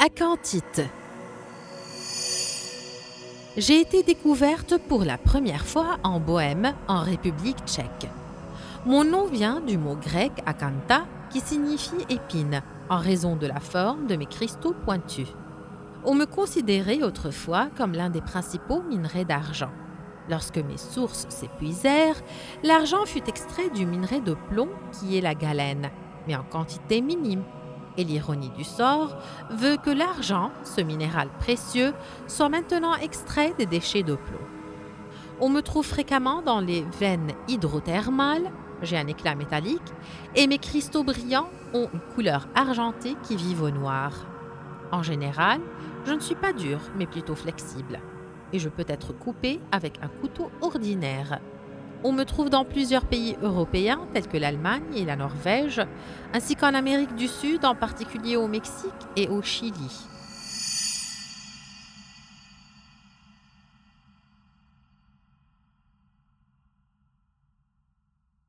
Acantite. J'ai été découverte pour la première fois en Bohême, en République tchèque. Mon nom vient du mot grec akanta qui signifie épine, en raison de la forme de mes cristaux pointus. On me considérait autrefois comme l'un des principaux minerais d'argent. Lorsque mes sources s'épuisèrent, l'argent fut extrait du minerai de plomb qui est la galène, mais en quantité minime et l'ironie du sort veut que l'argent, ce minéral précieux, soit maintenant extrait des déchets de plomb. On me trouve fréquemment dans les veines hydrothermales, j'ai un éclat métallique, et mes cristaux brillants ont une couleur argentée qui vive au noir. En général, je ne suis pas dur, mais plutôt flexible, et je peux être coupé avec un couteau ordinaire. On me trouve dans plusieurs pays européens tels que l'Allemagne et la Norvège, ainsi qu'en Amérique du Sud, en particulier au Mexique et au Chili.